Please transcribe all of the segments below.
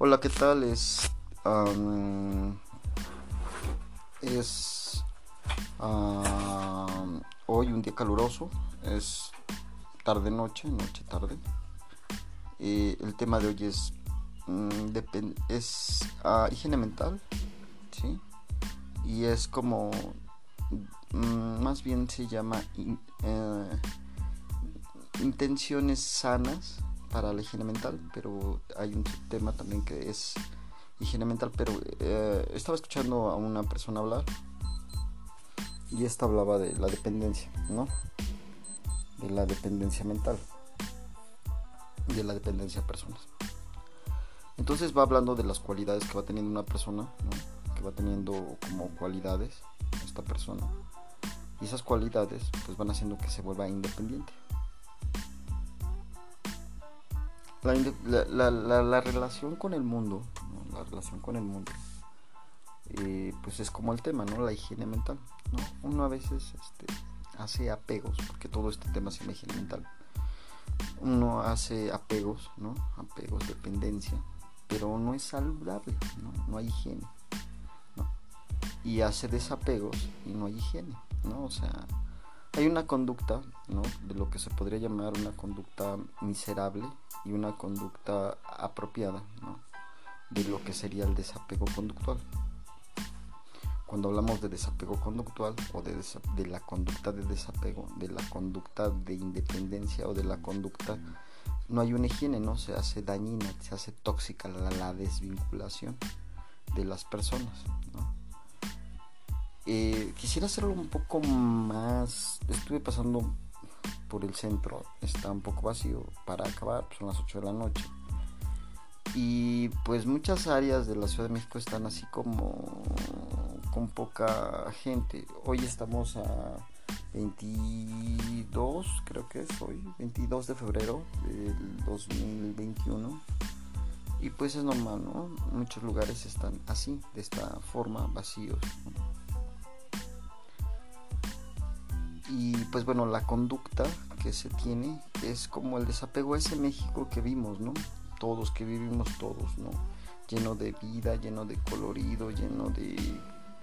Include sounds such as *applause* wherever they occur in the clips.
Hola, ¿qué tal? Es. am, es. am, hoy un día caluroso. Es tarde-noche, noche-tarde. Eh, el tema de hoy es. mm, es ah, higiene mental. ¿Sí? Y es como. mm, más bien se llama. eh, intenciones sanas para la higiene mental, pero hay un tema también que es higiene mental, pero eh, estaba escuchando a una persona hablar y esta hablaba de la dependencia, ¿no? De la dependencia mental, de la dependencia a personas. Entonces va hablando de las cualidades que va teniendo una persona, ¿no? Que va teniendo como cualidades esta persona. Y esas cualidades pues van haciendo que se vuelva independiente. La, relación con el mundo, la relación con el mundo, eh, pues es como el tema, ¿no? La higiene mental, ¿no? Uno a veces este, hace apegos, porque todo este tema llama higiene mental. Uno hace apegos, ¿no? Apegos, dependencia, pero no es saludable, ¿no? No hay higiene, ¿no? Y hace desapegos y no hay higiene, ¿no? O sea, hay una conducta, ¿no? De lo que se podría llamar una conducta miserable y una conducta apropiada, ¿no? De lo que sería el desapego conductual. Cuando hablamos de desapego conductual o de, de la conducta de desapego, de la conducta de independencia o de la conducta, no hay una higiene, ¿no? Se hace dañina, se hace tóxica la, la desvinculación de las personas, ¿no? Eh, quisiera hacerlo un poco más. Estuve pasando por el centro, está un poco vacío para acabar, pues, son las 8 de la noche. Y pues muchas áreas de la Ciudad de México están así como con poca gente. Hoy estamos a 22, creo que es hoy, 22 de febrero del 2021. Y pues es normal, ¿no? Muchos lugares están así, de esta forma, vacíos. Y pues bueno, la conducta que se tiene es como el desapego a ese México que vimos, ¿no? Todos, que vivimos todos, ¿no? Lleno de vida, lleno de colorido, lleno de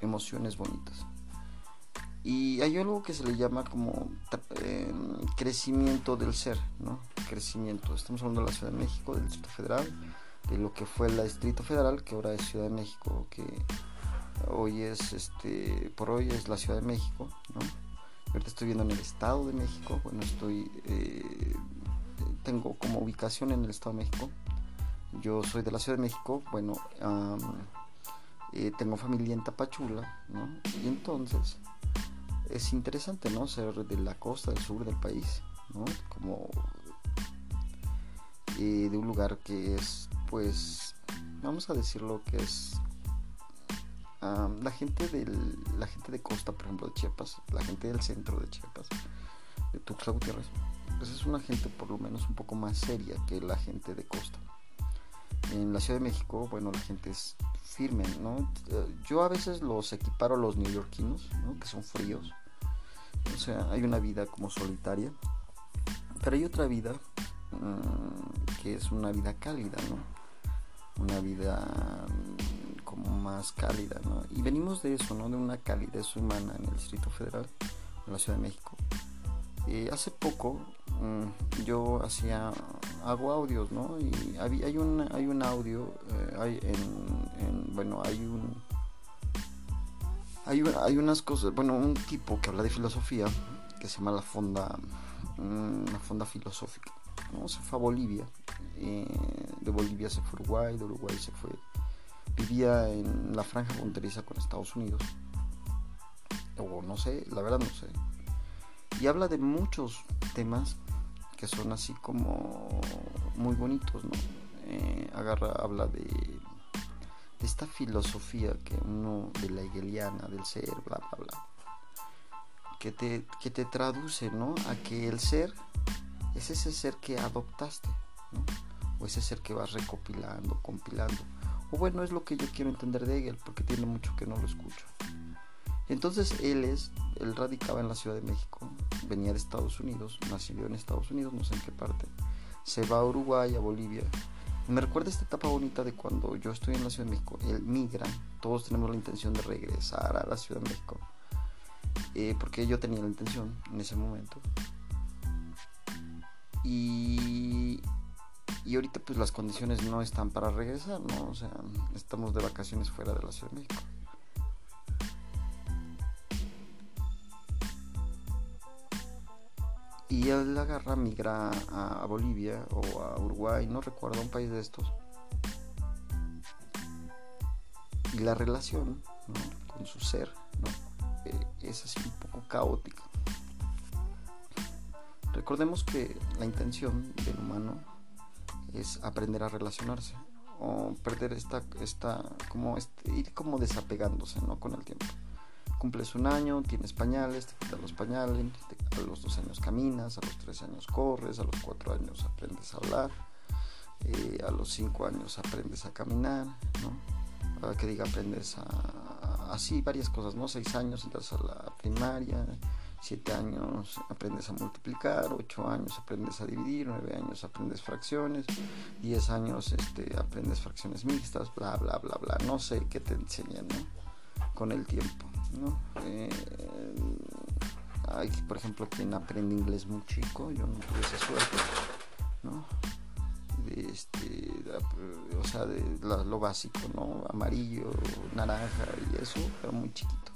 emociones bonitas. Y hay algo que se le llama como eh, crecimiento del ser, ¿no? Crecimiento. Estamos hablando de la Ciudad de México, del Distrito Federal, de lo que fue el Distrito Federal, que ahora es Ciudad de México, que hoy es, este, por hoy es la Ciudad de México, ¿no? Ahorita estoy viendo en el Estado de México. Bueno, estoy. eh, tengo como ubicación en el Estado de México. Yo soy de la Ciudad de México. Bueno, eh, tengo familia en Tapachula, ¿no? Y entonces es interesante, ¿no? Ser de la costa, del sur del país, ¿no? Como eh, de un lugar que es, pues, vamos a decirlo que es La gente del la gente de costa por ejemplo de Chiapas la gente del centro de Chiapas de Tuxtla Gutiérrez pues es una gente por lo menos un poco más seria que la gente de costa. En la Ciudad de México bueno la gente es firme no Eh, yo a veces los equiparo a los neoyorquinos ¿no? que son fríos. O sea hay una vida como solitaria pero hay otra vida mm, que es una vida cálida no una vida más cálida, ¿no? Y venimos de eso, ¿no? De una calidez humana en el Distrito Federal, en la Ciudad de México. Eh, hace poco mm, yo hacía, hago audios, ¿no? Y había, hay, un, hay un audio, eh, hay en, en- bueno, hay un... Hay, hay unas cosas, bueno, un tipo que habla de filosofía, que se llama la Fonda, mm, la Fonda Filosófica, ¿no? Se fue a Bolivia, eh, de Bolivia se fue a Uruguay, de Uruguay se fue vivía en la franja fronteriza con Estados Unidos. O no sé, la verdad no sé. Y habla de muchos temas que son así como muy bonitos, ¿no? Eh, agarra, habla de, de esta filosofía que uno, de la hegeliana, del ser, bla, bla, bla. Que te, que te traduce, ¿no? A que el ser es ese ser que adoptaste, ¿no? O ese ser que vas recopilando, compilando. O bueno, es lo que yo quiero entender de Hegel, porque tiene mucho que no lo escucho. Entonces él es, él radicaba en la Ciudad de México, venía de Estados Unidos, nació en Estados Unidos, no sé en qué parte. Se va a Uruguay, a Bolivia, Me recuerda esta etapa bonita de cuando yo estoy en la Ciudad de México, él migra, todos tenemos la intención de regresar a la Ciudad de México, eh, porque yo tenía la intención en ese momento. Y, y ahorita pues las condiciones no están para regresar, ¿no? O sea, estamos de vacaciones fuera de la Ciudad de México. Y él agarra, migra a, Bolivia o a Uruguay, no recuerdo, un país de estos. Y la relación con su ser eh, es así un poco caótica. Recordemos que la intención del humano es aprender a relacionarse o perder esta, esta como este, ir como desapegándose ¿no? con el tiempo cumples un año, tienes pañales, te quitas los pañales, a los dos años caminas, a los tres años corres, a los cuatro años aprendes a hablar, eh, a los cinco años aprendes a caminar, ¿no? que diga aprendes a, así varias cosas, ¿no? Seis años entras a la primaria, siete años aprendes a multiplicar, ocho años aprendes a dividir, nueve años aprendes fracciones, diez años este, aprendes fracciones mixtas, bla, bla, bla, bla, no sé qué te enseñan, ¿no? Con el tiempo. ¿no? Eh, hay, por ejemplo, quien aprende inglés muy chico, yo no tuve esa suerte, ¿no? De este, o sea, de lo básico, ¿no? Amarillo, naranja y eso, pero muy chiquito.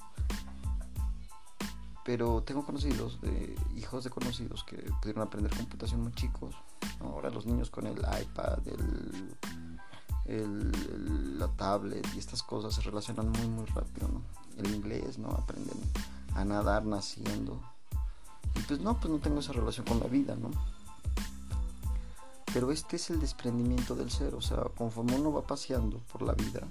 Pero tengo conocidos, de, hijos de conocidos que pudieron aprender computación muy chicos. Ahora los niños con el iPad, el, la tablet y estas cosas se relacionan muy muy rápido, ¿no? el inglés, ¿no? Aprenden a nadar naciendo. Y pues no, pues no tengo esa relación con la vida, ¿no? Pero este es el desprendimiento del ser, o sea, conforme uno va paseando por la vida,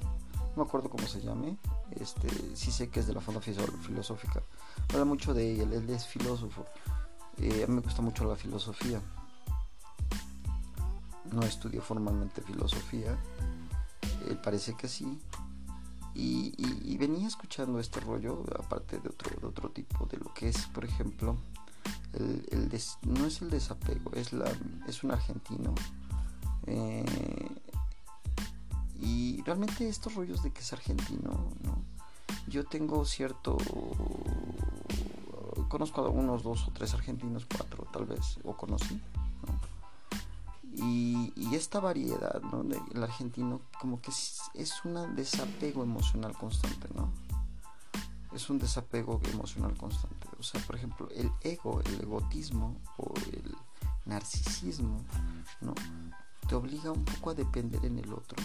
no me acuerdo cómo se llame, este, sí sé que es de la Fonda Filosófica, habla mucho de él, él es filósofo, eh, a mí me gusta mucho la filosofía, no estudio formalmente filosofía, él parece que sí, y, venía escuchando este rollo, aparte de otro, de otro tipo, de lo que es, por ejemplo, el, no es el desapego, es, la, es un argentino. Eh, y realmente estos rollos de que es argentino, ¿no? Yo tengo cierto... Conozco a unos dos o tres argentinos, cuatro tal vez, o conocí. Y, esta variedad, ¿no? El argentino como que es, es un desapego emocional constante, ¿no? Es un desapego emocional constante. O sea, por ejemplo, el ego, el egotismo o el narcisismo, ¿no? Te obliga un poco a depender en el otro,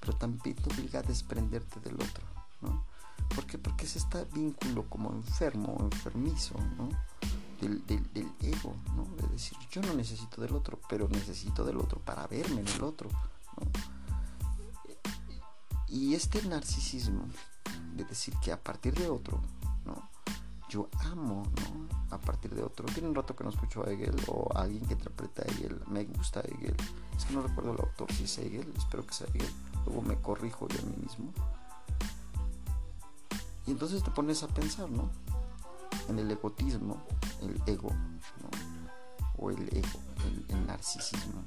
pero también te obliga a desprenderte del otro, ¿no? ¿Por qué? Porque es este vínculo como enfermo enfermizo, ¿no? del, ego, ¿no? De decir, yo no necesito del otro, pero necesito del otro para verme en el otro, Y este narcisismo de decir que a partir de otro, ¿no? Yo amo, ¿no? A partir de otro. Tiene un rato que no escucho a Hegel o a alguien que interpreta a Hegel. Me gusta Hegel. Es que no recuerdo el autor, si es Hegel, espero que sea Hegel. Luego me corrijo yo a mí mismo. Y entonces te pones a pensar, ¿no? en el egotismo, el ego, o el ego, el, narcisismo.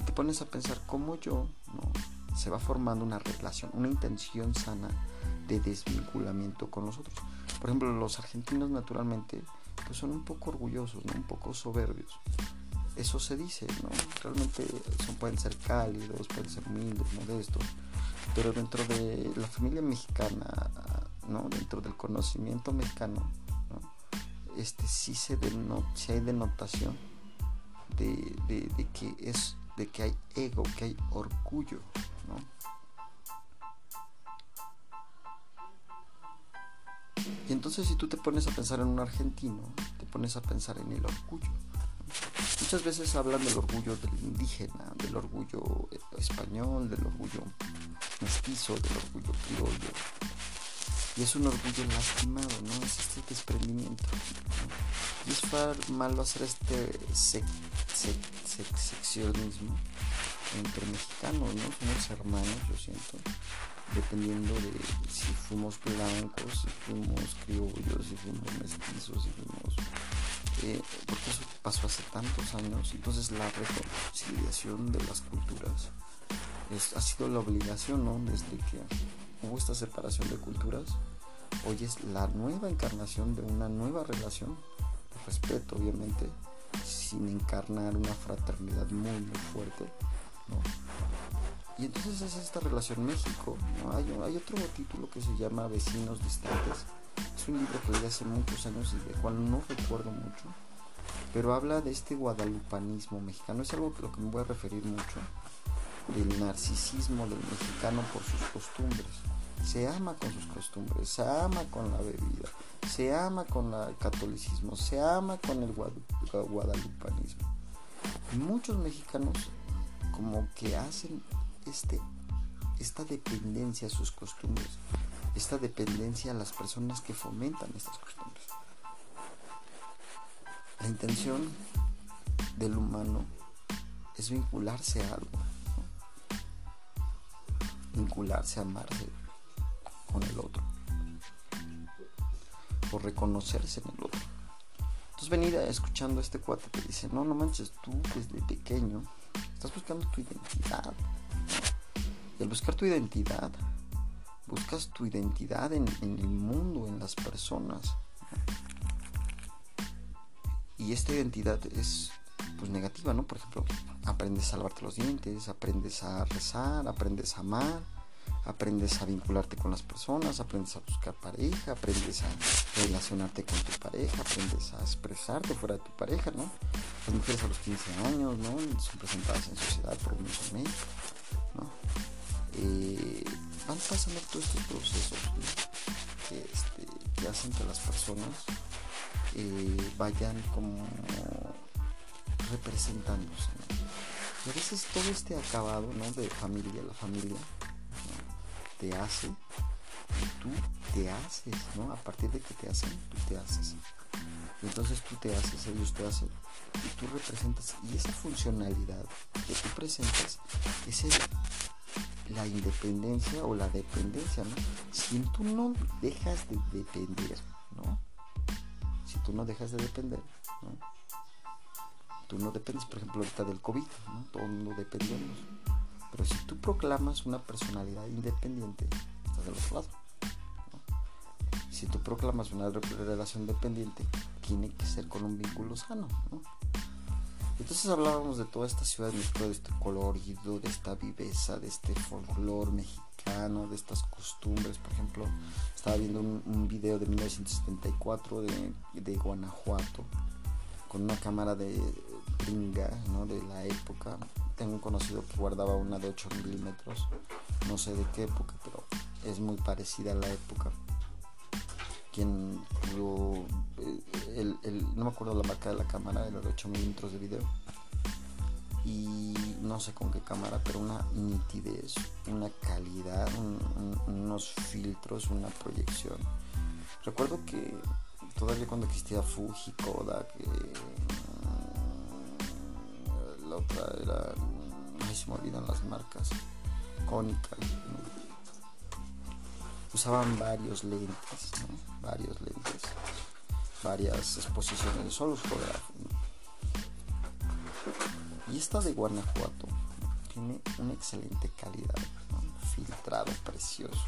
Y te pones a pensar cómo yo ¿no? se va formando una relación, una intención sana de desvinculamiento con los otros. Por ejemplo, los argentinos naturalmente pues son un poco orgullosos, ¿no? un poco soberbios. Eso se dice, ¿no? Realmente pueden ser cálidos, pueden ser humildes, modestos, pero dentro de la familia mexicana dentro del conocimiento mexicano, este, sí, se hay denotación de, que es, de que hay ego, que hay orgullo. Y entonces si tú te pones a pensar en un argentino, te pones a pensar en el orgullo. Muchas veces hablan del orgullo del indígena, del orgullo español, del orgullo mestizo, del orgullo criollo, y es un orgullo lastimado, ¿no? Es este desprendimiento. Y es malo hacer este seccionismo entre mexicanos, ¿no? Somos hermanos, yo siento, dependiendo de si fuimos blancos, si fuimos criollos, si fuimos mestizos, si fuimos... Eh, porque eso pasó hace tantos años. Entonces la reconciliación de las culturas ha sido la obligación, ¿no? Desde que hubo esta separación de culturas, hoy es la nueva encarnación de una nueva relación, de respeto obviamente, sin encarnar una fraternidad muy, muy fuerte, ¿no? Y entonces es esta relación México, ¿no? hay, hay otro título que se llama Vecinos Distantes, es un libro que leí hace muchos años y del cual no recuerdo mucho, pero habla de este guadalupanismo mexicano, es algo a lo que me voy a referir mucho, del narcisismo del mexicano por sus costumbres. Se ama con sus costumbres, se ama con la bebida, se ama con el catolicismo, se ama con el guadalupanismo. muchos mexicanos como que hacen este, esta dependencia a sus costumbres, esta dependencia a las personas que fomentan estas costumbres. La intención del humano es vincularse a algo, vincularse, amarse con el otro, o reconocerse en el otro. Entonces venir escuchando a este cuate que dice, no, no manches, tú desde pequeño estás buscando tu identidad. Al buscar tu identidad, buscas tu identidad en, el mundo, en las personas y esta identidad es pues negativa, ¿no? Por ejemplo, aprendes a lavarte los dientes, aprendes a rezar, aprendes a amar, aprendes a vincularte con las personas, aprendes a buscar pareja, aprendes a relacionarte con tu pareja, aprendes a expresarte fuera de tu pareja, ¿no? Las mujeres a los 15 años, ¿no? Son presentadas en sociedad por un mes, ¿no? Eh, van pasando todos estos procesos que, este, que hacen que las personas eh, vayan como representándose. Y a veces todo este acabado ¿no? de familia, la familia te hace y tú te haces, ¿no? A partir de que te hacen, tú te haces. Y entonces tú te haces, ellos te hacen y tú representas. Y esa funcionalidad que tú presentas es la independencia o la dependencia, ¿no? Si tú no dejas de depender, ¿no? si tú no dejas de depender, ¿no? tú no dependes, por ejemplo, ahorita del COVID, ¿no? todo el mundo dependemos. Pero si tú proclamas una personalidad independiente, estás del otro lado. Si tú proclamas una relación dependiente, tiene que ser con un vínculo sano. ¿no? Entonces hablábamos de toda esta ciudad de México, de este colorido, de esta viveza, de este folclore mexicano, de estas costumbres. Por ejemplo, estaba viendo un, video de 1974 de, de, Guanajuato con una cámara de gringa ¿no? de la época. Tengo un conocido que guardaba una de 8 milímetros, no sé de qué época, pero es muy parecida a la época quien me acuerdo la marca de la cámara, de 8 milímetros de video. Y no sé con qué cámara, pero una nitidez, una calidad, unos filtros, una proyección. Recuerdo que todavía cuando existía Fuji, Kodak, que la otra era, ay se me olvidan las marcas, Konica, usaban varios lentes, varios lentes, varias exposiciones, solo fotográficos. Y esta de Guanajuato tiene una excelente calidad, filtrado, precioso,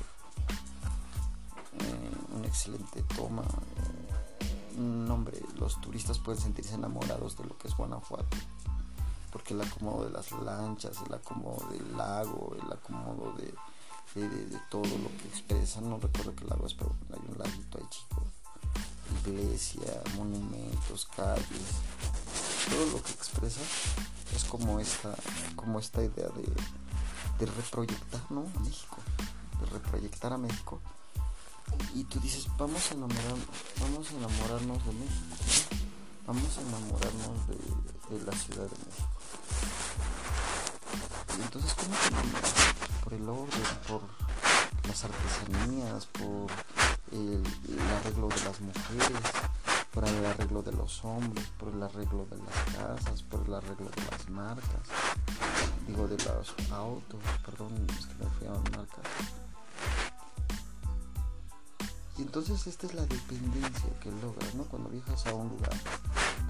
eh, una excelente toma. Eh, hombre, los turistas pueden sentirse enamorados de lo que es Guanajuato porque el acomodo de las lanchas, el acomodo del lago, el acomodo de, de, todo lo que expresa. No recuerdo qué lago es, pero hay un laguito ahí chico. Iglesia, monumentos, calles, todo lo que expresa es como esta, como esta idea de, de reproyectar ¿no? a México, de reproyectar a México. Y tú dices, vamos a enamorar, vamos a enamorarnos de México, vamos a enamorarnos de, la Ciudad de México. Y entonces, ¿cómo te por el orden, por las artesanías, por el, arreglo de las mujeres, por el arreglo de los hombres, por el arreglo de las casas, por el arreglo de las marcas, digo de los autos, perdón, es que me fui a marcas. Y entonces esta es la dependencia que logras, ¿no? Cuando viajas a un lugar,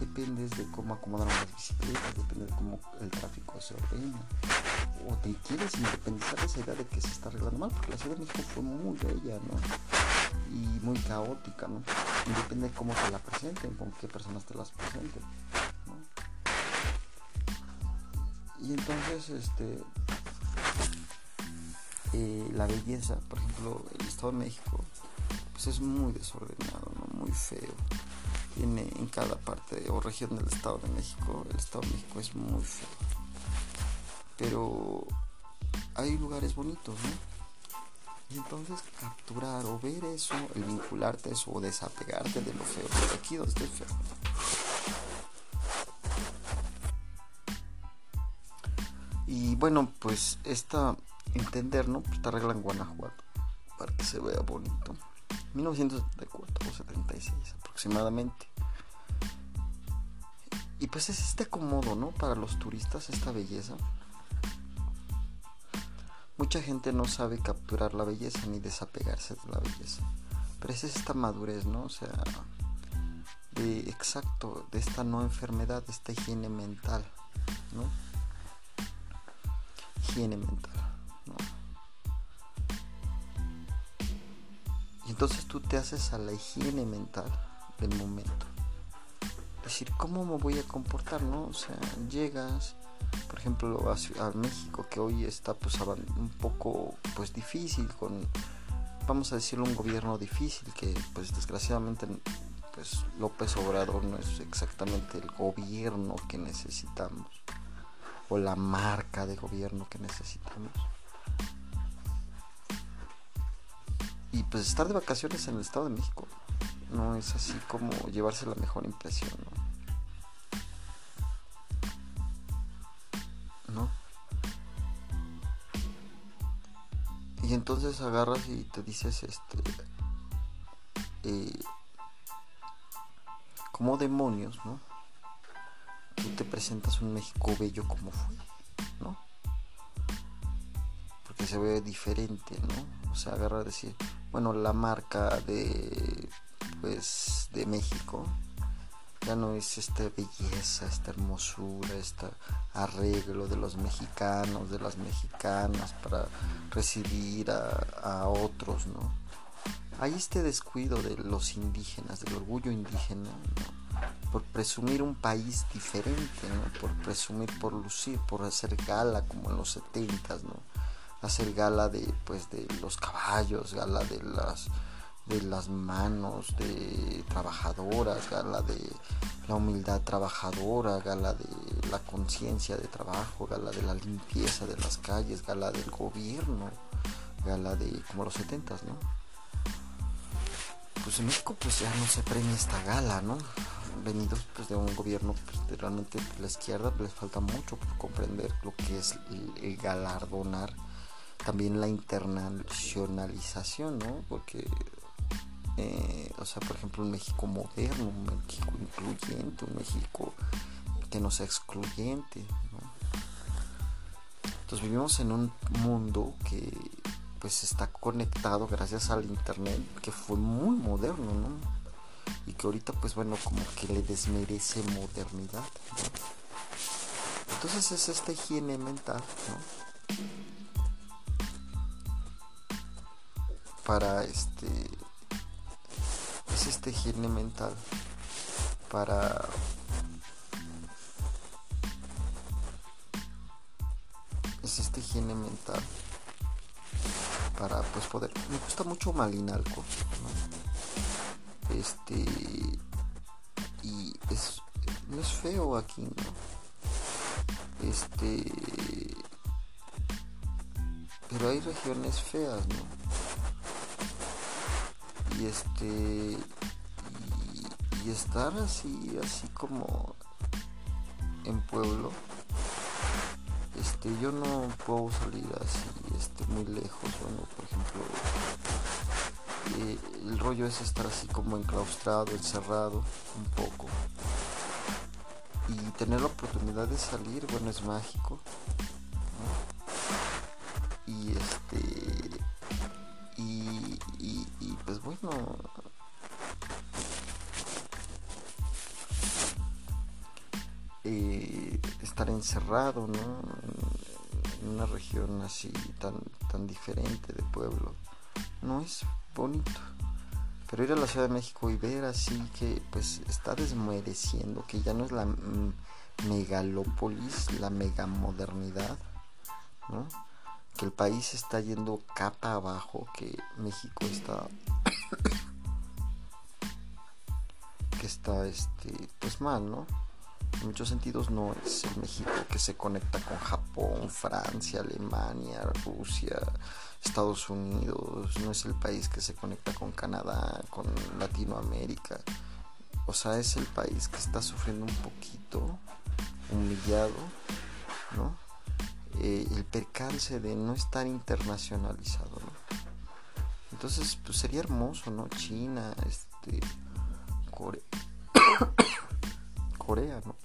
depende de cómo acomodaron las bicicletas, depende de cómo el tráfico se ordena. O te quieres independizar de esa idea de que se está arreglando mal, porque la Ciudad de México fue muy bella, ¿no? Y muy caótica, ¿no? Depende de cómo te la presenten, con qué personas te las presenten, ¿no? Y entonces, este, eh, la belleza, por ejemplo, el Estado de México, pues es muy desordenado, ¿no? Muy feo tiene en cada parte o región del Estado de México. El Estado de México es muy feo. Pero hay lugares bonitos, ¿no? Entonces capturar o ver eso, el vincularte a eso o desapegarte de lo feo, porque aquí donde esté feo. Y bueno, pues esta entender, ¿no? Esta regla en Guanajuato, para que se vea bonito. 1974 o 76 aproximadamente. Y pues es este acomodo, ¿no? Para los turistas, esta belleza. Mucha gente no sabe capturar la belleza ni desapegarse de la belleza. Pero es esta madurez, ¿no? O sea, de exacto, de esta no enfermedad, de esta higiene mental, ¿no? Higiene mental, ¿no? Y entonces tú te haces a la higiene mental del momento. Decir, ¿cómo me voy a comportar? ¿No? O sea, llegas, por ejemplo, a, México, que hoy está pues un poco pues difícil, con, vamos a decirlo, un gobierno difícil, que pues desgraciadamente pues López Obrador no es exactamente el gobierno que necesitamos, o la marca de gobierno que necesitamos. Y pues estar de vacaciones en el Estado de México no es así como llevarse la mejor impresión, ¿no? Y entonces agarras y te dices, este, eh, como demonios, ¿no? Tú te presentas un México bello como fue, ¿no? Porque se ve diferente, ¿no? O sea, agarra a decir, bueno, la marca de pues de México ya no es esta belleza, esta hermosura, este arreglo de los mexicanos, de las mexicanas para recibir a, otros, ¿no? Hay este descuido de los indígenas, del orgullo indígena, por presumir un país diferente, ¿no? Por presumir, por lucir, por hacer gala como en los setentas, ¿no? hacer gala de pues de los caballos, gala de las de las manos de trabajadoras, gala de la humildad trabajadora, gala de la conciencia de trabajo, gala de la limpieza de las calles, gala del gobierno, gala de como los setentas, ¿no? Pues en México pues ya no se premia esta gala, ¿no? Venidos pues de un gobierno pues, realmente de la izquierda les falta mucho por comprender lo que es el galardonar también la internacionalización, ¿no? Porque, eh, o sea, por ejemplo, un México moderno, un México incluyente, un México que no sea excluyente. Entonces vivimos en un mundo que pues está conectado gracias al internet, que fue muy moderno, ¿no? Y que ahorita pues bueno, como que le desmerece modernidad. Entonces es esta higiene mental, ¿no? para este es este higiene mental para higiene mental para pues poder me gusta mucho Malinalco este y es no es feo aquí no este pero hay regiones feas no y este y, estar así así como en pueblo yo no puedo salir así este muy lejos bueno por ejemplo eh, el rollo es estar así como enclaustrado encerrado un poco. Y tener la oportunidad de salir bueno es mágico y este bueno. Estar encerrado, ¿no? Una región así tan, tan diferente de pueblo. No es bonito. Pero ir a la Ciudad de México y ver así que pues está desmereciendo, que ya no es la megalópolis, la megamodernidad, ¿no? Que el país está yendo capa abajo, que México está *coughs* que está este pues mal, ¿no? En muchos sentidos no es el México que se conecta con Japón, Francia, Alemania, Rusia, Estados Unidos, no es el país que se conecta con Canadá, con Latinoamérica. O sea, es el país que está sufriendo un poquito, humillado, ¿no? Eh, el percance de no estar internacionalizado, ¿no? Entonces, pues sería hermoso, ¿no? China, este, Corea, *coughs* Corea, ¿no?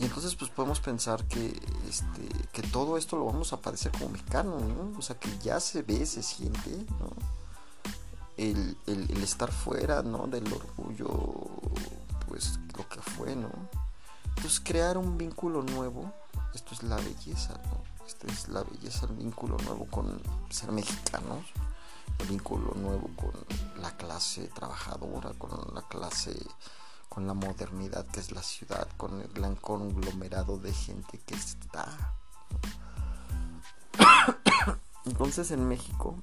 Y entonces pues podemos pensar que, este, que todo esto lo vamos a padecer como mexicano, ¿no? O sea, que ya se ve, se siente, ¿no? El, estar fuera, ¿no? Del orgullo, pues lo que fue, ¿no? Entonces crear un vínculo nuevo, esto es la belleza, ¿no? Esta es la belleza, el vínculo nuevo con ser mexicanos, el vínculo nuevo con la clase trabajadora, con la clase con la modernidad que es la ciudad, con el gran conglomerado de gente que está. *coughs* Entonces en México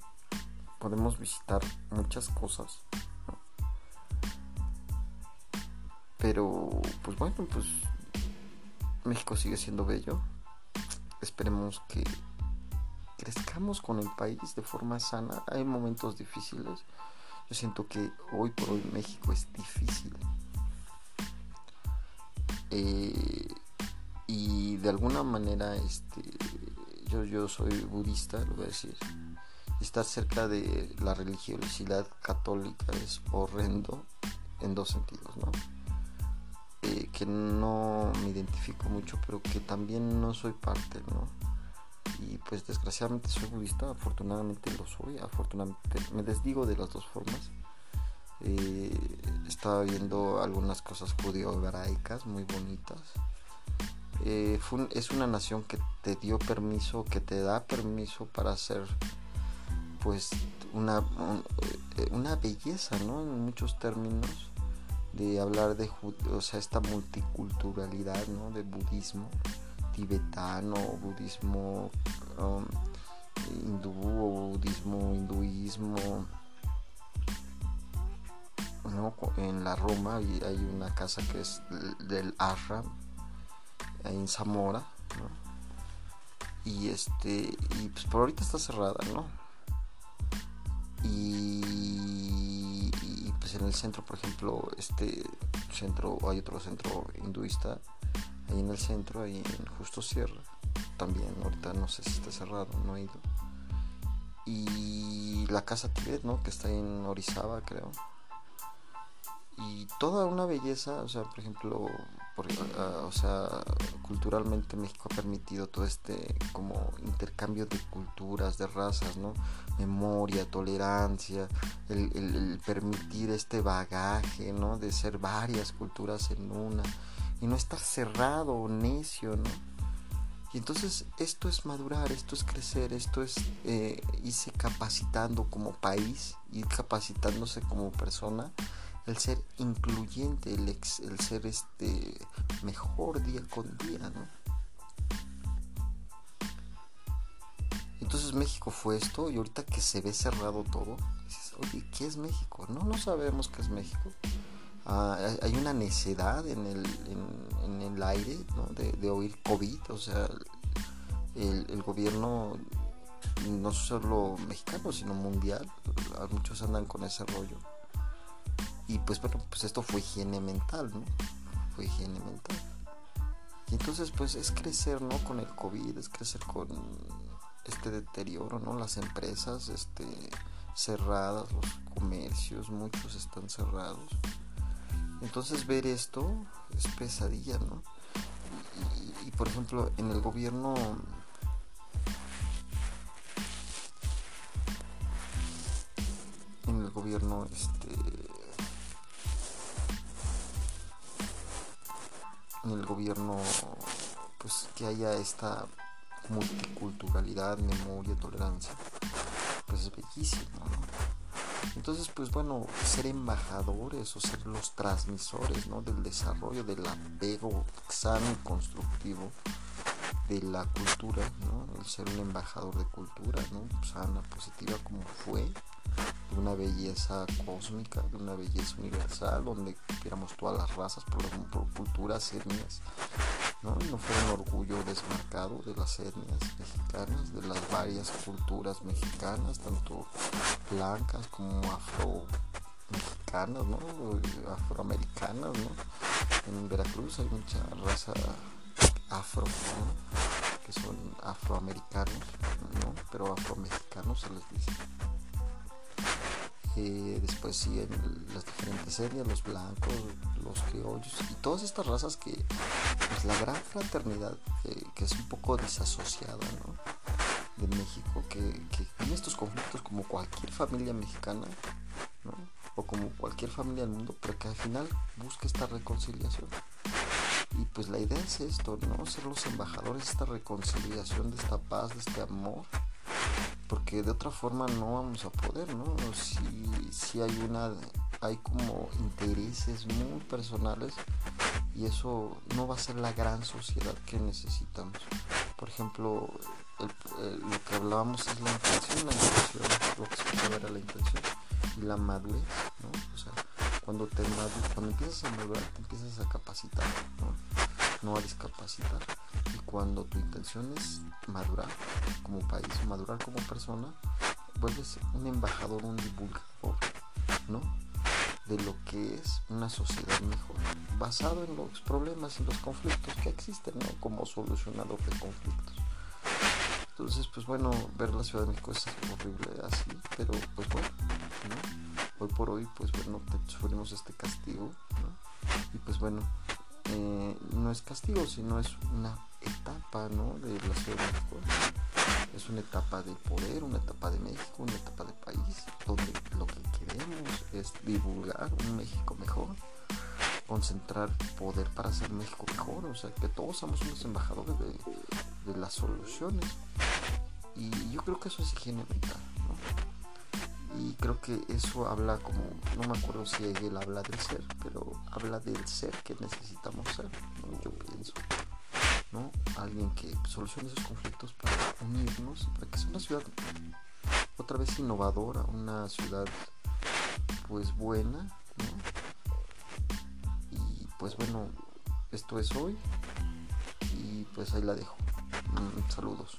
podemos visitar muchas cosas. Pero pues bueno, pues México sigue siendo bello. Esperemos que crezcamos con el país de forma sana. Hay momentos difíciles. Yo siento que hoy por hoy México es difícil. Eh, y de alguna manera, este, yo, yo soy budista, lo voy a decir. Estar cerca de la religiosidad católica es horrendo en dos sentidos, ¿no? Eh, que no me identifico mucho, pero que también no soy parte, ¿no? Y pues desgraciadamente soy budista, afortunadamente lo soy, afortunadamente me desdigo de las dos formas eh, estaba viendo algunas cosas judío-hebraicas muy bonitas. Eh, es una nación que te dio permiso, que te da permiso para hacer pues una, eh, una belleza, ¿no? En muchos términos de hablar de o sea, esta multiculturalidad, ¿no? De budismo tibetano, budismo um, hindú, budismo, hinduismo, en la Roma hay una casa que es del Ashram, en Zamora, Y este, y pues por ahorita está cerrada, ¿no? Y, pues en el centro, por ejemplo, este centro, hay otro centro hinduista, ahí en el centro, ahí en Justo Sierra, también, ahorita no sé si está cerrado, no he ido. Y la casa Tibet, ¿no? Que está en Orizaba, creo y toda una belleza, o sea, por ejemplo, ah, o sea, culturalmente México ha permitido todo este como intercambio de culturas, de razas, ¿no? Memoria, tolerancia, el, el permitir este bagaje, ¿no? De ser varias culturas en una y no estar cerrado o necio, ¿no? Y entonces esto es madurar, esto es crecer, esto es eh, irse capacitando como país, ir capacitándose como persona el ser incluyente, el, el ser este mejor día con día, ¿no? Entonces México fue esto y ahorita que se ve cerrado todo, dices, oye, ¿qué es México? No, no sabemos qué es México. Ah, hay una necedad en el, en, el aire ¿no? de, oír COVID, o sea, el, gobierno no solo mexicano, sino mundial, muchos andan con ese rollo y pues bueno, pues esto fue higiene mental, ¿no? Fue higiene mental. Y entonces pues es crecer, ¿no? Con el COVID, es crecer con este deterioro, ¿no? Las empresas este, cerradas, los comercios, muchos están cerrados. Entonces ver esto es pesadilla, ¿no? Y, y por ejemplo, en el gobierno en el gobierno este en el gobierno pues que haya esta multiculturalidad, memoria, tolerancia, pues es bellísimo, Entonces, pues bueno, ser embajadores o ser los transmisores, ¿no? Del desarrollo, del apego sano y constructivo de la cultura, ¿no? El ser un embajador de cultura, ¿no? Sana, positiva como fue, de una belleza cósmica, de una belleza universal, donde viéramos todas las razas por, por culturas etnias, ¿no? no fue un orgullo desmarcado de las etnias mexicanas, de las varias culturas mexicanas, tanto blancas como afro mexicanas, ¿no? afroamericanas, ¿no? En Veracruz hay mucha raza afro, que son afroamericanos, ¿no? pero afromexicanos se les dice. Eh, después siguen las diferentes etnias, los blancos, los criollos y todas estas razas que pues la gran fraternidad que, es un poco desasociada de México, que, que tiene estos conflictos como cualquier familia mexicana o como cualquier familia del mundo, pero que al final busca esta reconciliación. Y pues la idea es esto, ¿no? Ser los embajadores de esta reconciliación, de esta paz, de este amor. Porque de otra forma no vamos a poder, ¿no? Si, si hay una, hay como intereses muy personales y eso no va a ser la gran sociedad que necesitamos. Por ejemplo, lo que hablábamos es la intención, la intención, lo que se era la intención y la madurez, cuando te cuando empiezas a te empiezas a capacitar, ¿no? no a discapacitar. Y cuando tu intención es madurar como país, madurar como persona, vuelves un embajador, un divulgador, ¿no? De lo que es una sociedad mejor, basado en los problemas y los conflictos que existen, ¿no? Como solucionador de conflictos. Entonces, pues bueno, ver la Ciudad de México es horrible así, pero pues bueno, ¿no? Hoy por hoy, pues bueno, sufrimos este castigo, Y pues bueno, eh, no es castigo, sino es una etapa, ¿no? De la Ciudad de México. Es una etapa de poder, una etapa de México, una etapa de país, donde lo que queremos es divulgar un México mejor, concentrar poder para hacer México mejor, o sea, que todos somos unos embajadores de, de las soluciones. Y yo creo que eso es higiene mental, ¿no? Y creo que eso habla como, no me acuerdo si él habla del ser, pero habla del ser que necesitamos ser, yo pienso, ¿no? Alguien que solucione esos conflictos para unirnos, para que sea una ciudad otra vez innovadora, una ciudad pues buena, ¿no? Y pues bueno, esto es hoy y pues ahí la dejo. Mm, saludos.